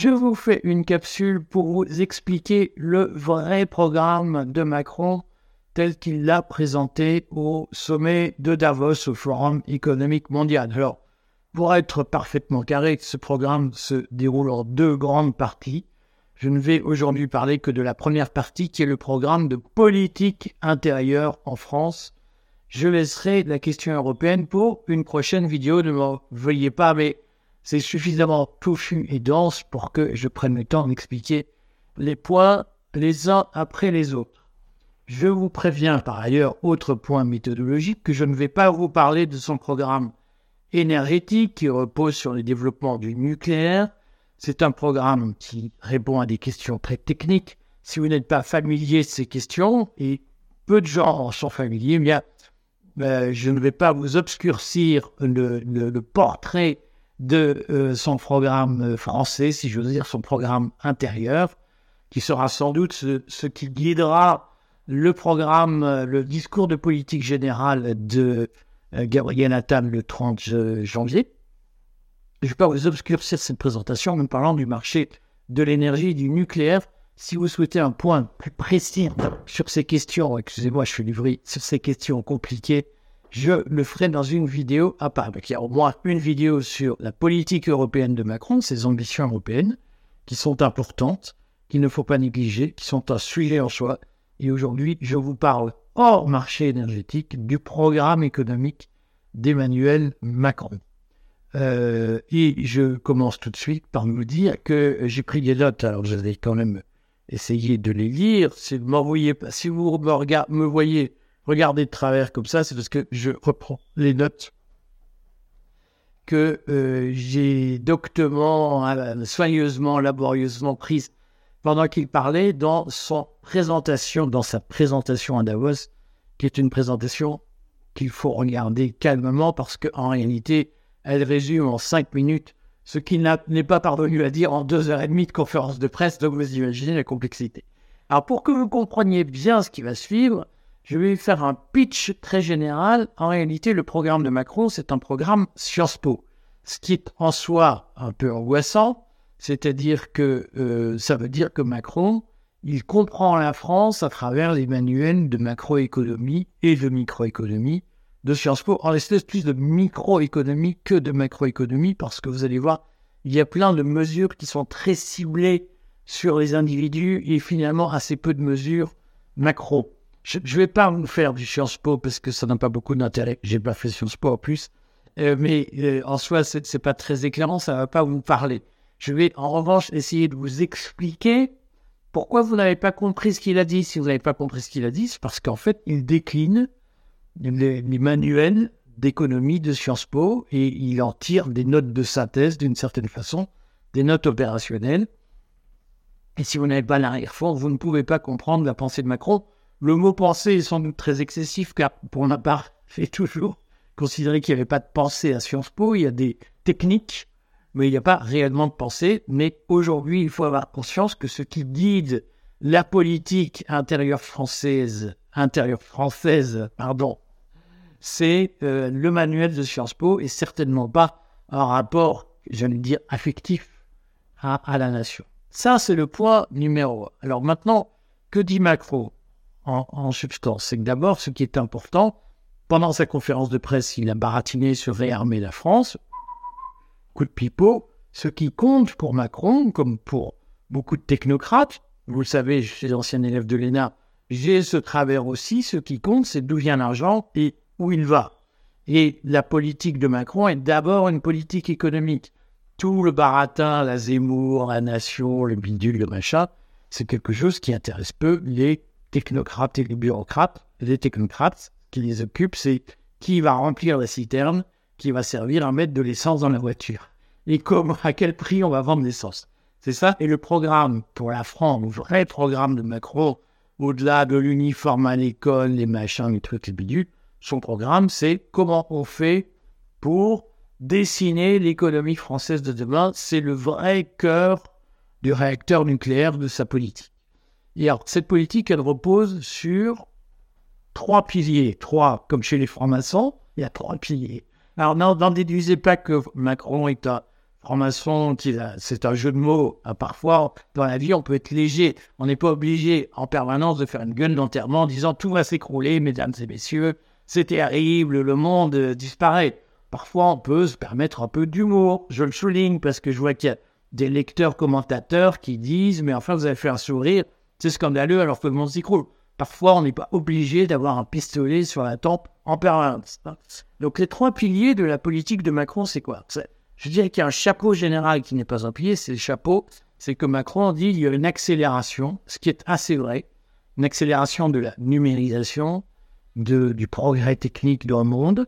je vous fais une capsule pour vous expliquer le vrai programme de Macron tel qu'il l'a présenté au sommet de Davos, au Forum économique mondial. Alors, pour être parfaitement carré, ce programme se déroule en deux grandes parties. Je ne vais aujourd'hui parler que de la première partie qui est le programme de politique intérieure en France. Je laisserai la question européenne pour une prochaine vidéo. Ne m'en veuillez pas, mais c'est suffisamment touffu et dense pour que je prenne le temps d'expliquer les points les uns après les autres. Je vous préviens par ailleurs, autre point méthodologique, que je ne vais pas vous parler de son programme énergétique qui repose sur le développement du nucléaire, c'est un programme qui répond à des questions très techniques. Si vous n'êtes pas familier de ces questions, et peu de gens en sont familiers, eh bien, euh, je ne vais pas vous obscurcir le, portrait de euh, son programme euh, français, si veux dire son programme intérieur, qui sera sans doute ce, qui guidera le programme, le discours de politique générale de Gabriel Attal le 30 janvier. Je ne vais pas vous obscurcir cette présentation en parlant du marché de l'énergie et du nucléaire. Si vous souhaitez un point plus précis sur ces questions, excusez-moi, je suis livré sur ces questions compliquées, je le ferai dans une vidéo à part. il y a au moins une vidéo sur la politique européenne de Macron, ses ambitions européennes, qui sont importantes, qu'il ne faut pas négliger, qui sont un sujet en soi. Et aujourd'hui, je vous parle hors marché énergétique du programme économique d'Emmanuel Macron. Euh, et je commence tout de suite par vous dire que j'ai pris des notes, alors je vais quand même essayer de les lire. Si vous, si vous me, me voyez regarder de travers comme ça, c'est parce que je reprends les notes que euh, j'ai doctement, euh, soigneusement, laborieusement prises pendant qu'il parlait dans son présentation, dans sa présentation à Davos, qui est une présentation qu'il faut regarder calmement parce qu'en réalité, elle résume en cinq minutes ce qu'il n'est pas parvenu à dire en deux heures et demie de conférence de presse, donc vous imaginez la complexité. Alors pour que vous compreniez bien ce qui va suivre, je vais faire un pitch très général. En réalité, le programme de Macron, c'est un programme Sciences Po, ce qui est en soi un peu angoissant, c'est-à-dire que euh, ça veut dire que Macron, il comprend la France à travers les manuels de macroéconomie et de microéconomie de Sciences Po en l'espèce plus de microéconomie que de macroéconomie, parce que vous allez voir, il y a plein de mesures qui sont très ciblées sur les individus et finalement assez peu de mesures macro. Je ne vais pas vous faire du Sciences Po parce que ça n'a pas beaucoup d'intérêt. J'ai pas fait Sciences Po en plus, euh, mais euh, en soi, c'est, n'est pas très éclairant, ça ne va pas vous parler. Je vais en revanche essayer de vous expliquer pourquoi vous n'avez pas compris ce qu'il a dit. Si vous n'avez pas compris ce qu'il a dit, c'est parce qu'en fait, il décline les, manuels d'économie de Sciences Po et il en tire des notes de synthèse d'une certaine façon, des notes opérationnelles. Et si vous n'avez pas l'arrière-fond, vous ne pouvez pas comprendre la pensée de Macron. Le mot pensée est sans doute très excessif car pour ma part, j'ai toujours considéré qu'il n'y avait pas de pensée à Sciences Po. Il y a des techniques, mais il n'y a pas réellement de pensée. Mais aujourd'hui, il faut avoir conscience que ce qui guide la politique intérieure française, intérieure française, pardon, c'est euh, le manuel de Sciences Po et certainement pas un rapport, j'allais dire, affectif à, la nation. Ça, c'est le point numéro un. Alors maintenant, que dit Macron? En, substance C'est que d'abord, ce qui est important, pendant sa conférence de presse, il a baratiné sur réarmer la France. Coup de pipeau. Ce qui compte pour Macron, comme pour beaucoup de technocrates, vous le savez, je suis ancien élève de l'ENA, j'ai ce travers aussi. Ce qui compte, c'est d'où vient l'argent et où il va. Et la politique de Macron est d'abord une politique économique. Tout le baratin, la Zemmour, la nation, le bidule, le machin, c'est quelque chose qui intéresse peu les technocrates et les bureaucrates. Les technocrates qui les occupent, c'est qui va remplir la citerne, qui va servir à mettre de l'essence dans la voiture. Et comment, à quel prix on va vendre l'essence. C'est ça. Et le programme pour la France, le vrai programme de Macron, au-delà de l'uniforme à l'école, les machins, les trucs, les bidules, son programme, c'est comment on fait pour dessiner l'économie française de demain. C'est le vrai cœur du réacteur nucléaire de sa politique. Et alors, cette politique, elle repose sur trois piliers. Trois, comme chez les francs-maçons, il y a trois piliers. Alors, n'en déduisez pas que Macron est un franc-maçon, c'est un jeu de mots. Hein, parfois, dans la vie, on peut être léger. On n'est pas obligé en permanence de faire une gueule d'enterrement en disant tout va s'écrouler, mesdames et messieurs, c'est terrible, le monde euh, disparaît. Parfois, on peut se permettre un peu d'humour. Je le souligne parce que je vois qu'il y a des lecteurs commentateurs qui disent Mais enfin, vous avez fait un sourire, c'est scandaleux alors que le monde s'écroule. Parfois, on n'est pas obligé d'avoir un pistolet sur la tempe en permanence. Donc, les trois piliers de la politique de Macron, c'est quoi? Je dirais qu'il y a un chapeau général qui n'est pas un pilier, c'est le chapeau. C'est que Macron dit qu'il y a une accélération, ce qui est assez vrai, une accélération de la numérisation, de, du progrès technique dans le monde,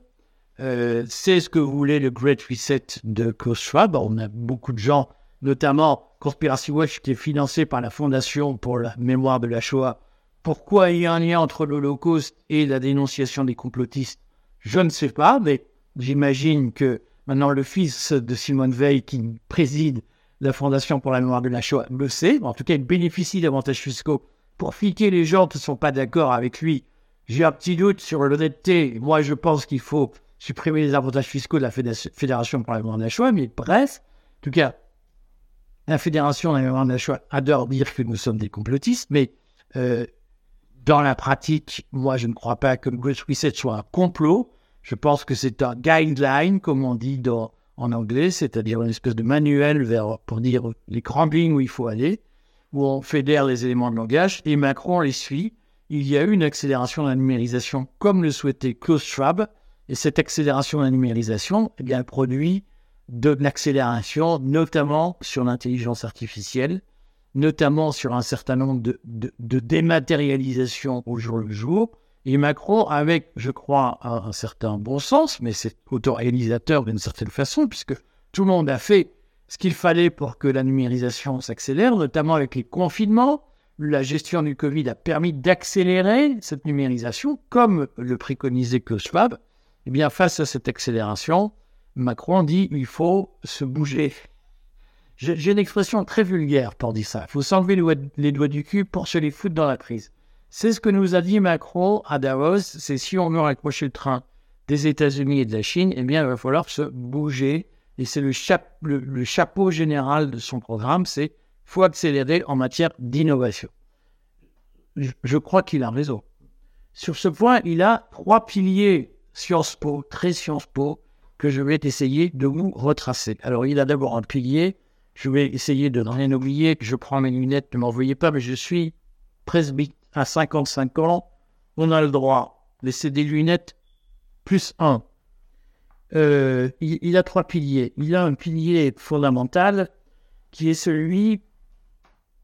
euh, c'est ce que voulait le Great Reset de Klaus Schwab. On a beaucoup de gens, notamment Conspiracy Watch, qui est financé par la Fondation pour la mémoire de la Shoah. Pourquoi il y a un lien entre l'Holocauste et la dénonciation des complotistes? Je ne sais pas, mais j'imagine que maintenant le fils de Simone Veil, qui préside la Fondation pour la mémoire de la Shoah, le sait. En tout cas, il bénéficie d'avantages fiscaux pour fiquer les gens qui ne sont pas d'accord avec lui. J'ai un petit doute sur l'honnêteté. Moi, je pense qu'il faut supprimer les avantages fiscaux de la Fédération pour la mémoire de la Shoah, mais bref, en tout cas, la Fédération pour la mémoire de adore dire que nous sommes des complotistes, mais euh, dans la pratique, moi, je ne crois pas que le Great Reset soit un complot. Je pense que c'est un guideline, comme on dit en anglais, c'est-à-dire une espèce de manuel pour dire les grandes lignes où il faut aller, où on fédère les éléments de langage, et Macron les suit. Il y a eu une accélération de la numérisation, comme le souhaitait Klaus Schwab, et cette accélération de la numérisation eh bien, produit de l'accélération, notamment sur l'intelligence artificielle, notamment sur un certain nombre de, de, dématérialisation au jour le jour. Et Macron, avec, je crois, un, certain bon sens, mais c'est autoréalisateur d'une certaine façon, puisque tout le monde a fait ce qu'il fallait pour que la numérisation s'accélère, notamment avec les confinements. La gestion du Covid a permis d'accélérer cette numérisation, comme le préconisait Klaus Schwab. Eh bien, face à cette accélération, Macron dit il faut se bouger. J'ai une expression très vulgaire pour dire ça. Il faut s'enlever les doigts du cul pour se les foutre dans la prise. C'est ce que nous a dit Macron à Davos. C'est si on veut raccrocher le train des États-Unis et de la Chine, eh bien, il va falloir se bouger. Et c'est le, chapeau général de son programme, c'est faut accélérer en matière d'innovation. je crois qu'il a raison. Sur ce point, il a trois piliers Sciences Po, très Sciences Po, que je vais essayer de vous retracer. Alors, il a d'abord un pilier. Je vais essayer de ne rien oublier. Je prends mes lunettes, ne m'envoyez pas, mais je suis presbyte à 55 ans. On a le droit. Laisser des lunettes plus un. Euh, il, a trois piliers. Il a un pilier fondamental qui est celui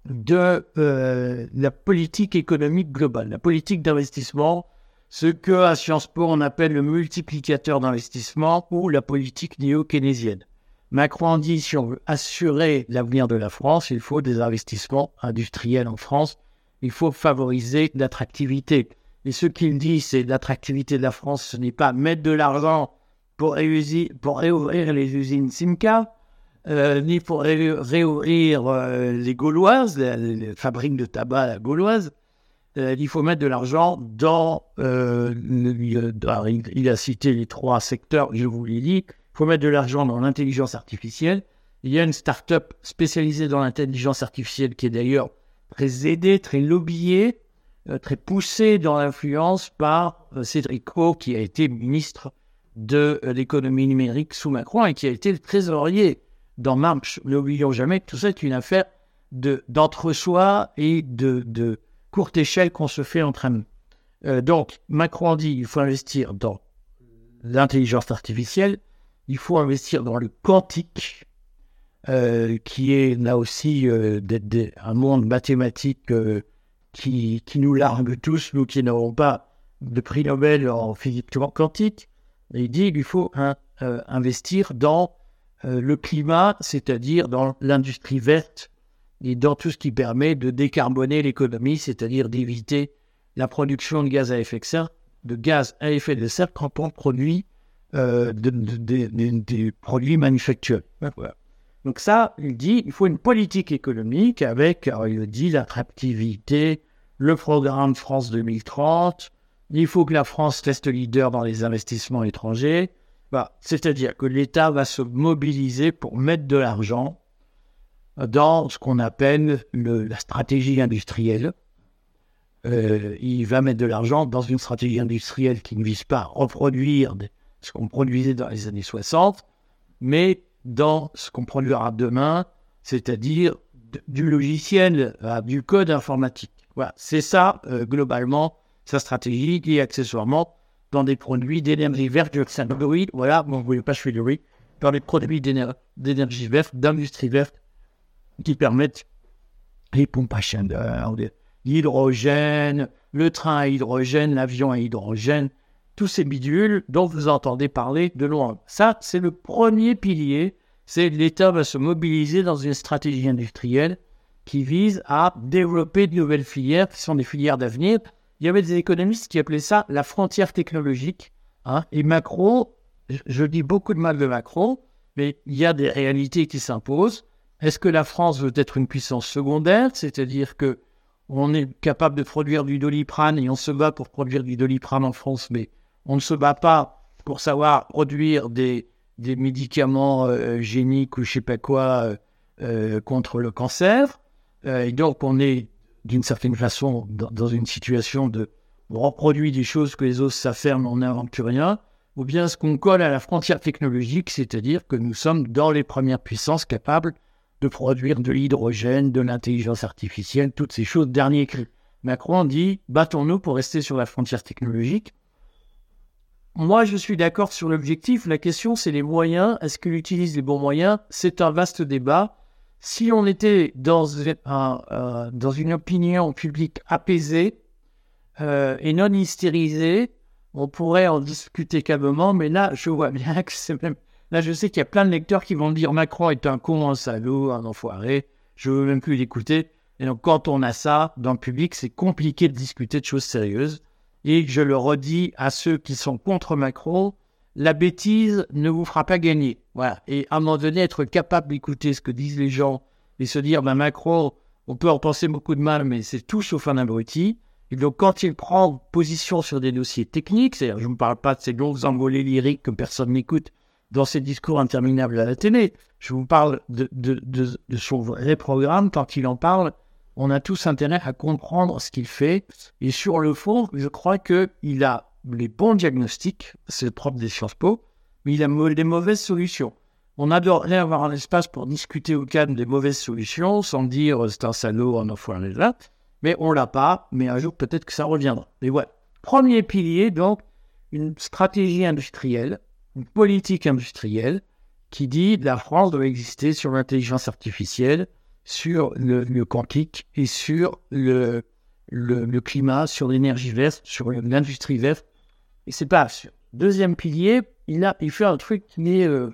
de euh, la politique économique globale, la politique d'investissement ce que à Sciences Po on appelle le multiplicateur d'investissement ou la politique néo-keynésienne. Macron dit si on veut assurer l'avenir de la France, il faut des investissements industriels en France, il faut favoriser l'attractivité. Et ce qu'il dit, c'est l'attractivité de la France, ce n'est pas mettre de l'argent pour, réouvrir les usines Simca, euh, ni pour réouvrir euh, les Gauloises, les, fabriques de tabac gauloises, euh, il faut mettre de l'argent dans, euh, il a cité les trois secteurs, je vous l'ai dit, il faut mettre de l'argent dans l'intelligence artificielle. Il y a une start-up spécialisée dans l'intelligence artificielle qui est d'ailleurs très aidée, très lobbyée, euh, très poussée dans l'influence par Cédric O, qui a été ministre de l'économie numérique sous Macron et qui a été le trésorier dans Marche. N'oublions jamais que tout ça est une affaire d'entre-soi et de, de, courte échelle qu'on se fait entre amis. Euh, donc, Macron dit il faut investir dans l'intelligence artificielle, il faut investir dans le quantique, euh, qui est là aussi euh, un monde mathématique qui, qui, nous largue tous, nous qui n'avons pas de prix Nobel en physique quantique. il dit qu'il faut investir dans le climat, c'est-à-dire dans l'industrie verte et dans tout ce qui permet de décarboner l'économie, c'est-à-dire d'éviter la production de gaz à effet de serre, de gaz à effet de serre quand on produit euh, des produits manufacturés. Donc ça, il dit, il faut une politique économique avec, il dit, l'attractivité, le programme France 2030, il faut que la France reste leader dans les investissements étrangers, Bah, C'est-à-dire que l'État va se mobiliser pour mettre de l'argent dans ce qu'on appelle le, la stratégie industrielle. Euh, il va mettre de l'argent dans une stratégie industrielle qui ne vise pas à reproduire ce qu'on produisait dans les années 60, mais dans ce qu'on produira demain, c'est-à-dire du logiciel, euh, du code informatique. Voilà, c'est ça, euh, globalement, sa stratégie, qui est accessoirement dans des produits d'énergie verte, je voilà, bon, vous voyez pas, je riz, dans des produits d'énergie verte, d'industrie verte, qui permettent les pompes à chaleur, l'hydrogène, le train à hydrogène, l'avion à hydrogène, tous ces bidules dont vous entendez parler de loin. Ça, c'est le premier pilier, c'est l'État va se mobiliser dans une stratégie industrielle qui vise à développer de nouvelles filières qui sont des filières d'avenir. Il y avait des économistes qui appelaient ça la frontière technologique. Hein. Et Macron, je dis beaucoup de mal de Macron, mais il y a des réalités qui s'imposent. Est-ce que la France veut être une puissance secondaire, c'est-à-dire que on est capable de produire du doliprane et on se bat pour produire du doliprane en France, mais on ne se bat pas pour savoir produire des, médicaments euh, géniques ou je sais pas quoi euh, euh, contre le cancer. et donc on est d'une certaine façon dans, une situation de reproduire des choses que les autres mais on n'invente rien. Ou bien ce qu'on colle à la frontière technologique, c'est-à-dire que nous sommes dans les premières puissances capables de produire de l'hydrogène, de l'intelligence artificielle, toutes ces choses. Dernier cri. Macron dit battons-nous pour rester sur la frontière technologique. Moi, je suis d'accord sur l'objectif. La question, c'est les moyens. Est-ce qu'il utilise les bons moyens? C'est un vaste débat. Si on était dans, euh, une opinion publique apaisée euh, et non hystérisée, on pourrait en discuter calmement. Mais là, je vois bien que c'est même Là, je sais qu'il y a plein de lecteurs qui vont dire Macron est un con, un salaud, un enfoiré. Je veux même plus l'écouter. Et donc, quand on a ça dans le public, c'est compliqué de discuter de choses sérieuses. Et je le redis à ceux qui sont contre Macron, la bêtise ne vous fera pas gagner. Voilà. Et à un moment donné, être capable d'écouter ce que disent les gens et se dire, ben Macron, on peut en penser beaucoup de mal, mais c'est tout sauf un abruti. Et donc, quand il prend position sur des dossiers techniques, c'est-à-dire, je ne parle pas de ces longues envolées lyriques que personne n'écoute, dans ses discours interminables à la télé. Je vous parle de, son vrai programme. Quand il en parle, on a tous intérêt à comprendre ce qu'il fait. Et sur le fond, je crois qu'il a les bons diagnostics, c'est le propre des Sciences Po, mais il a des mauvaises solutions. On adorerait avoir un espace pour discuter au calme des mauvaises solutions, sans dire c'est un salaud, un enfoiré là, mais on l'a pas, mais un jour peut-être que ça reviendra. Mais voilà. Premier pilier, donc, une stratégie industrielle une politique industrielle qui dit la France doit exister sur l'intelligence artificielle, sur le, quantique et sur le, le, climat, sur l'énergie verte, sur l'industrie verte. Et c'est pas sûr. Deuxième pilier, il, a, il fait un truc qui est euh,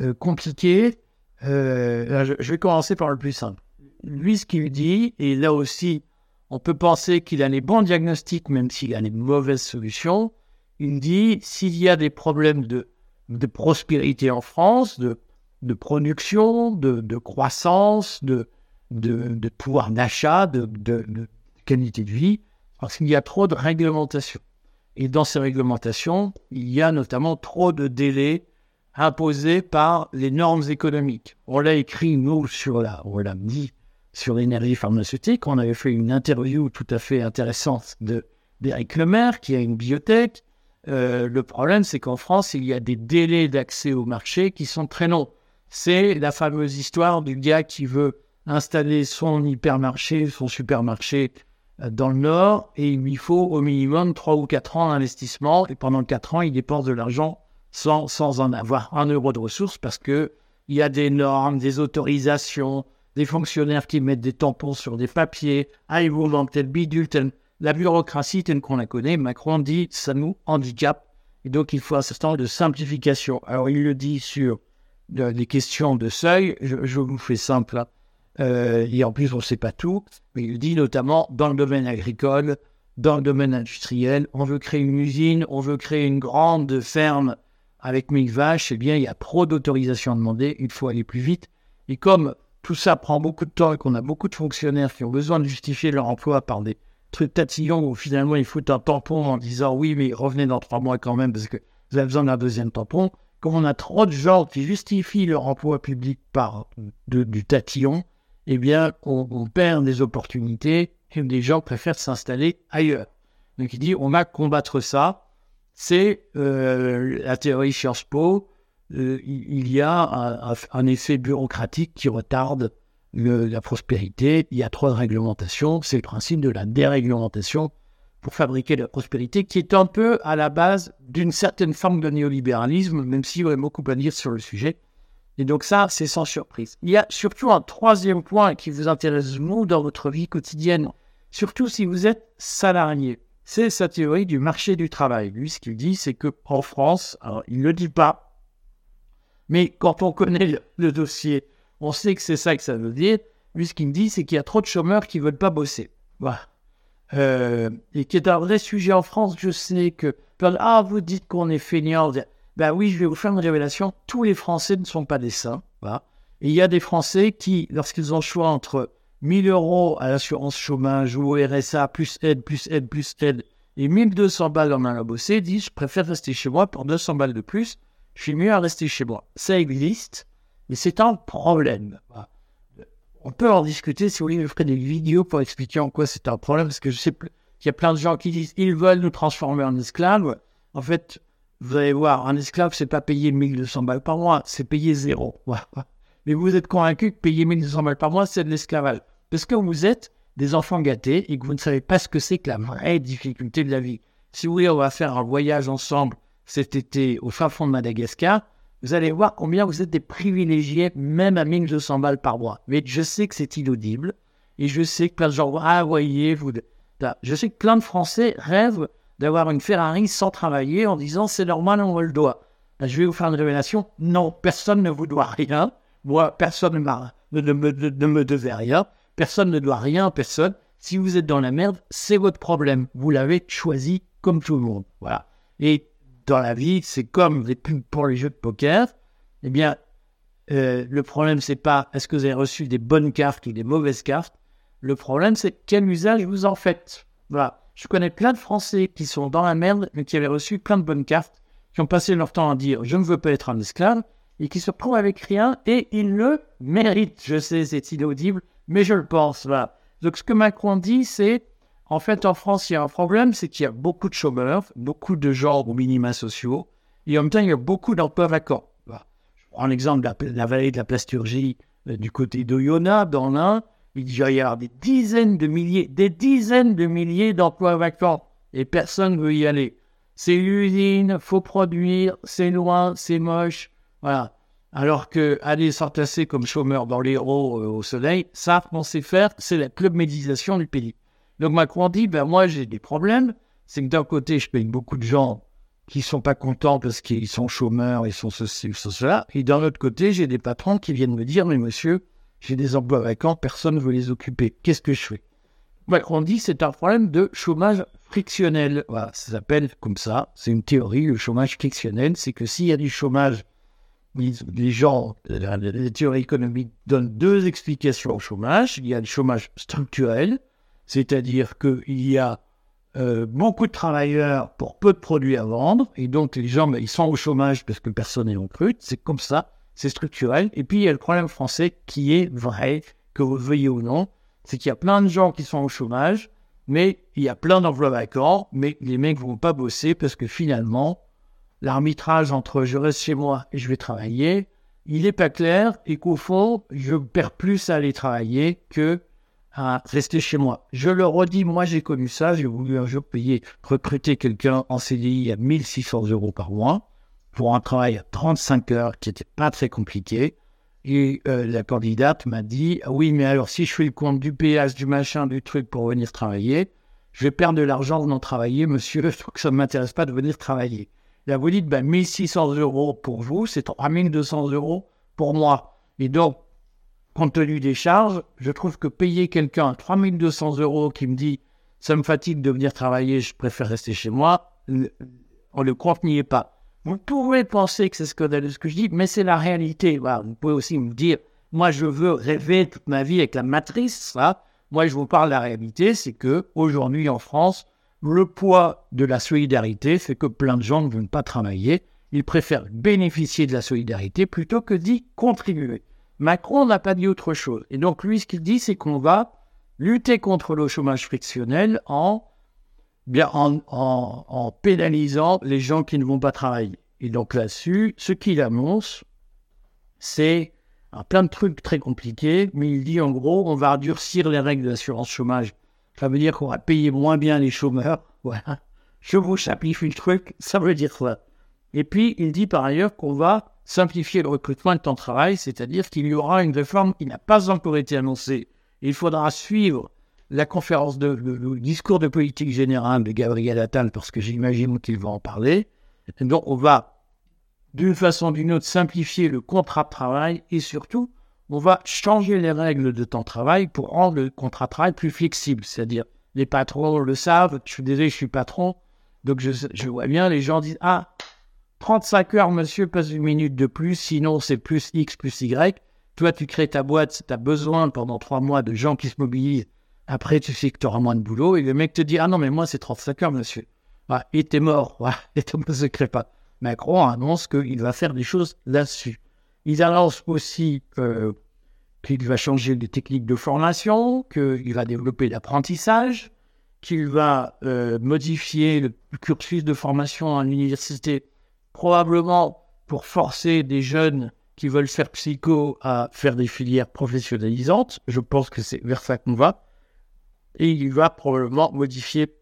euh, compliqué. Euh, je, je, vais commencer par le plus simple. Lui, ce qu'il dit, et là aussi, on peut penser qu'il a les bons diagnostics, même s'il a les mauvaises solutions il dit s'il y a des problèmes de, de prospérité en France, de, de production, de, de croissance, de, de, pouvoir d'achat, de, qualité de vie, parce qu'il y a trop de réglementations. Et dans ces réglementations, il y a notamment trop de délais imposés par les normes économiques. On l'a écrit, nous, sur la, on l'a dit, sur l'énergie pharmaceutique. On avait fait une interview tout à fait intéressante de d'Éric Lemaire, qui a une biotech, euh, le problème, c'est qu'en France, il y a des délais d'accès au marché qui sont très longs. C'est la fameuse histoire du gars qui veut installer son hypermarché, son supermarché euh, dans le Nord, et il lui faut au minimum 3 ou 4 ans d'investissement, et pendant 4 ans, il dépense de l'argent sans, sans en avoir un euro de ressources, parce que il y a des normes, des autorisations, des fonctionnaires qui mettent des tampons sur des papiers, ah, ils vous tel bidule, tel la bureaucratie telle qu'on la connaît, Macron dit ça nous handicape et donc il faut un certain nombre de simplification. Alors il le dit sur les questions de seuil, je, vous fais simple, hein. euh, et en plus on ne sait pas tout, mais il dit notamment dans le domaine agricole, dans le domaine industriel, on veut créer une usine, on veut créer une grande ferme avec mille vaches, eh bien il y a trop d'autorisations demandées, il faut aller plus vite. Et comme tout ça prend beaucoup de temps et qu'on a beaucoup de fonctionnaires qui ont besoin de justifier leur emploi par des truc tatillon où finalement il faut un tampon en disant oui, mais revenez dans trois mois quand même parce que vous avez besoin d'un deuxième tampon. Comme on a trop de gens qui justifient leur emploi public par du tatillon, eh bien, on, perd des opportunités et des gens préfèrent s'installer ailleurs. Donc il dit, on va combattre ça. C'est euh, la théorie Sciences Po. Euh, il y a un, effet bureaucratique qui retarde la prospérité. Il y a trop de réglementation. C'est le principe de la déréglementation pour fabriquer la prospérité, qui est un peu à la base d'une certaine forme de néolibéralisme, même s'il y aurait beaucoup à dire sur le sujet. Et donc ça, c'est sans surprise. Il y a surtout un troisième point qui vous intéresse, vous, dans votre vie quotidienne, surtout si vous êtes salarié. C'est sa théorie du marché du travail. Lui, ce qu'il dit, c'est que en France, alors il ne le dit pas, mais quand on connaît le, dossier, on sait que c'est ça que ça veut dire. Lui, ce qu'il me dit, c'est qu'il y a trop de chômeurs qui ne veulent pas bosser. Euh, et qui est un vrai sujet en France. Je sais que, ah, vous dites qu'on est feignant. Ben oui, je vais vous faire une révélation. Tous les Français ne sont pas des saints. Et il y a des Français qui, lorsqu'ils ont le choix entre 1000 euros à l'assurance chômage ou au RSA, plus aide, plus aide, plus aide, et 1200 balles en allant bosser, disent je préfère rester chez moi pour 200 balles de plus. Je suis mieux à rester chez moi. Ça existe, mais c'est un problème. On peut en discuter si vous voulez, je ferai des vidéos pour expliquer en quoi c'est un problème, parce que je sais qu'il y a plein de gens qui disent ils veulent nous transformer en esclaves. En fait, vous allez voir, un esclave, c'est pas payer 1200 balles par mois, c'est payer zéro. Mais vous êtes convaincu que payer 1200 balles par mois, c'est de l'esclavage. Parce que vous êtes des enfants gâtés et que vous ne savez pas ce que c'est que la vraie difficulté de la vie. Si vous voulez, on va faire un voyage ensemble cet été au fin fond de Madagascar. Vous allez voir combien vous êtes des privilégiés, même à 1200 balles par mois. Mais je sais que c'est inaudible. Et je sais que plein de gens, ah, voyez, vous. Je sais que plein de Français rêvent d'avoir une Ferrari sans travailler en disant c'est normal, on le doit. Je vais vous faire une révélation. Non, personne ne vous doit rien. Moi, personne ne, ne, me, ne me devait rien. Personne ne doit rien à personne. Si vous êtes dans la merde, c'est votre problème. Vous l'avez choisi comme tout le monde. Voilà. Et dans la vie, c'est comme les pubs pour les jeux de poker. Eh bien, euh, le problème, c'est pas est-ce que vous avez reçu des bonnes cartes ou des mauvaises cartes. Le problème, c'est quel usage vous en faites. Voilà. Je connais plein de Français qui sont dans la merde, mais qui avaient reçu plein de bonnes cartes, qui ont passé leur temps à dire je ne veux pas être un esclave, et qui se retrouvent avec rien, et ils le méritent. Je sais, c'est inaudible, mais je le pense. Voilà. Donc ce que Macron dit, c'est en fait en France, il y a un problème, c'est qu'il y a beaucoup de chômeurs, beaucoup de gens aux minima sociaux, et en même temps, il y a beaucoup d'emplois vacants. Je prends l'exemple de la, vallée de la Plasturgie euh, du côté d'Oyonnax, dans l'Ain il y avoir des dizaines de milliers, des dizaines de milliers d'emplois vacants et personne ne veut y aller. C'est l'usine, faut produire, c'est loin, c'est moche, voilà. Alors que aller s'entasser comme chômeur dans les roues euh, au soleil, ça, on sait faire, c'est la club méditation du pays. Donc Macron dit, ben moi j'ai des problèmes, c'est que d'un côté je paye beaucoup de gens qui sont pas contents parce qu'ils sont chômeurs, ils sont ceci, sont cela, et d'un autre côté j'ai des patrons qui viennent me dire, mais monsieur, j'ai des emplois vacants, personne ne veut les occuper. Qu'est-ce que je fais? Macron dit c'est un problème de chômage frictionnel. Voilà, ça s'appelle comme ça. C'est une théorie, le chômage frictionnel. C'est que s'il y a du chômage, les gens, les théories économiques donnent deux explications au chômage. Il y a le chômage structurel, c'est-à-dire qu'il y a euh, beaucoup de travailleurs pour peu de produits à vendre, et donc les gens, ben, ils sont au chômage parce que personne n'est recrute. C'est comme ça c'est structurel. Et puis, il y a le problème français qui est vrai, que vous veuillez ou non, c'est qu'il y a plein de gens qui sont au chômage, mais il y a plein d'emplois vacants, mais les mecs vont pas bosser parce que finalement, l'arbitrage entre je reste chez moi et je vais travailler, il n'est pas clair et qu'au fond, je perds plus à aller travailler que à rester chez moi. Je le redis, moi j'ai connu ça, j'ai voulu un jour payer, recruter quelqu'un en CDI à 1600 euros par mois pour un travail à 35 heures qui n'était pas très compliqué. Et euh, la candidate m'a dit ah Oui, mais alors si je fais le compte du péage, du machin, du truc pour venir travailler, je vais perdre de l'argent en travailler, monsieur, donc ça ne m'intéresse pas de venir travailler. Là, vous dites ben, 1600 euros pour vous, c'est 3200 euros pour moi. Et donc, compte tenu des charges, je trouve que payer quelqu'un 3200 euros qui me dit ça me fatigue de venir travailler, je préfère rester chez moi, on le compte n'y est pas. Vous pouvez penser que c'est ce que, je dis, mais c'est la réalité. vous pouvez aussi me dire, moi je veux rêver toute ma vie avec la matrice. Moi je vous parle de la réalité, c'est que aujourd'hui en France, le poids de la solidarité fait que plein de gens ne veulent pas travailler. Ils préfèrent bénéficier de la solidarité plutôt que d'y contribuer. Macron n'a pas dit autre chose. Et donc lui, ce qu'il dit, c'est qu'on va lutter contre le chômage frictionnel en, bien, en, en pénalisant les gens qui ne vont pas travailler. Et donc là-dessus, ce qu'il annonce, c'est plein de trucs très compliqués, mais il dit en gros, on va durcir les règles de l'assurance chômage. Ça veut dire qu'on va payer moins bien les chômeurs. Voilà. Je vous simplifie le truc, ça veut dire ça. Et puis, il dit par ailleurs qu'on va simplifier le recrutement de travail, c'est-à-dire qu'il y aura une réforme qui n'a pas encore été annoncée. Il faudra suivre la conférence de, le, discours de politique générale de Gabriel Attal, parce que j'imagine qu'il va en parler. donc, on va d'une façon ou d'une autre, simplifier le contrat de travail et surtout, on va changer les règles de de travail pour rendre le contrat de travail plus flexible. C'est-à-dire, les patrons le savent, je suis désolé, je suis patron, donc je vois bien, les gens disent Ah, 35 heures, monsieur, pas une minute de plus, sinon c'est plus X plus Y. Toi, tu crées ta boîte, tu as besoin pendant trois mois de gens qui se mobilisent. Après, tu sais que tu auras moins de boulot. Et le mec te dit Ah non, mais moi, c'est 35 heures, monsieur. Ah, il était mort. Ouais, et ne se crée pas. Macron annonce qu'il va faire des choses là-dessus. Il annonce aussi qu'il va changer les techniques de formation, qu'il va développer l'apprentissage, qu'il va euh, modifier le cursus de formation à l'université, probablement pour forcer des jeunes qui veulent faire psycho à faire des filières professionnalisantes. Je pense que c'est vers ça qu'on va. Et il va probablement modifier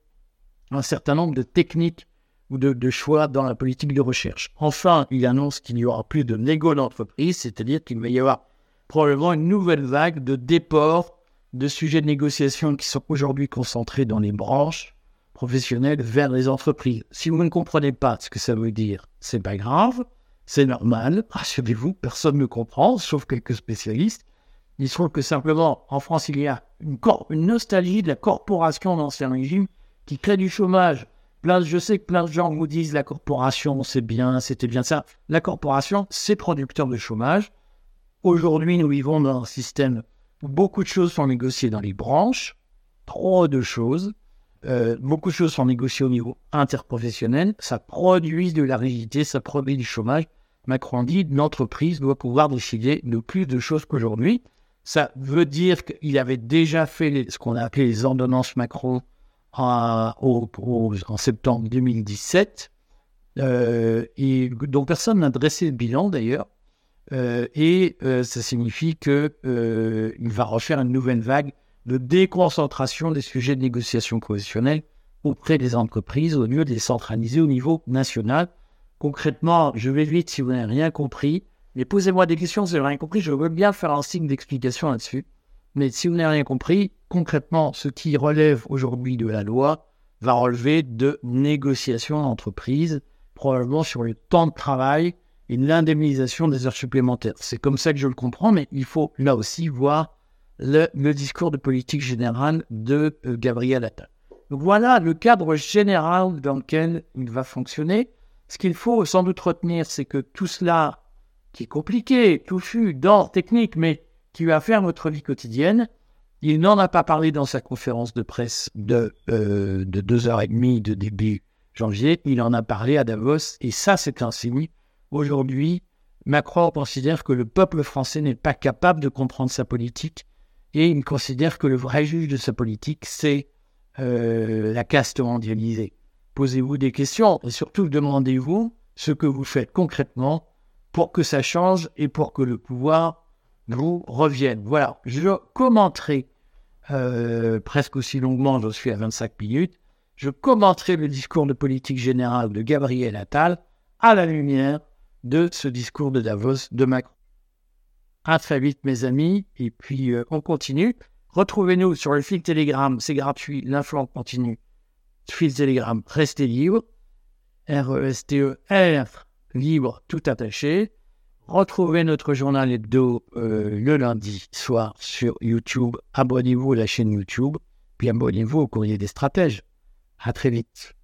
un certain nombre de techniques ou de, choix dans la politique de recherche. Enfin, il annonce qu'il n'y aura plus de négo d'entreprise, c'est-à-dire qu'il va y avoir probablement une nouvelle vague de déport de sujets de négociation qui sont aujourd'hui concentrés dans les branches professionnelles vers les entreprises. Si vous ne comprenez pas ce que ça veut dire, c'est pas grave, c'est normal, rassurez-vous, personne ne comprend, sauf quelques spécialistes. Il se trouve que simplement, en France, il y a une, une nostalgie de la corporation d'ancien régime qui crée du chômage je sais que plein de gens vous disent la corporation, c'est bien, c'était bien ça. La corporation, c'est producteur de chômage. Aujourd'hui, nous vivons dans un système où beaucoup de choses sont négociées dans les branches, trop de choses. Euh, beaucoup de choses sont négociées au niveau interprofessionnel. Ça produit de la rigidité, ça produit du chômage. Macron dit l'entreprise doit pouvoir décider de plus de choses qu'aujourd'hui. Ça veut dire qu'il avait déjà fait ce qu'on a appelé les ordonnances Macron en septembre 2017, euh, et dont personne n'a dressé le bilan d'ailleurs. Euh, et euh, ça signifie qu'il va refaire une nouvelle vague de déconcentration des sujets de négociation professionnelle auprès des entreprises au lieu de les centraliser au niveau national. Concrètement, je vais vite si vous n'avez rien compris, mais posez-moi des questions si vous n'avez rien compris, je veux bien faire un signe d'explication là-dessus. Mais si vous n'avez rien compris, concrètement, ce qui relève aujourd'hui de la loi va relever de négociations d'entreprise, probablement sur le temps de travail et l'indemnisation des heures supplémentaires. C'est comme ça que je le comprends, mais il faut là aussi voir le, discours de politique générale de euh, Gabriel Attal. Donc voilà le cadre général dans lequel il va fonctionner. Ce qu'il faut sans doute retenir, c'est que tout cela, qui est compliqué, touffu, d'ordre technique, mais qui va faire notre vie quotidienne. Il n'en a pas parlé dans sa conférence de presse de, euh, de deux heures et demie de début janvier. Il en a parlé à Davos et ça, c'est un signe. Aujourd'hui, Macron considère que le peuple français n'est pas capable de comprendre sa politique et il considère que le vrai juge de sa politique, c'est euh, la caste mondialisée. Posez-vous des questions et surtout demandez-vous ce que vous faites concrètement pour que ça change et pour que le pouvoir vous reviennent. Voilà, je commenterai euh, presque aussi longuement, je suis à 25 minutes, je commenterai le discours de politique générale de Gabriel Attal à la lumière de ce discours de Davos de Macron. À très vite mes amis, et puis euh, on continue. Retrouvez-nous sur le fil Telegram, c'est gratuit, l'influence continue. Fil Telegram, restez libre. R-E-S-T-E-R, libre, tout attaché. Retrouvez notre journal hebdo euh, le lundi soir sur YouTube. Abonnez-vous à la chaîne YouTube, puis abonnez-vous au courrier des stratèges. À très vite.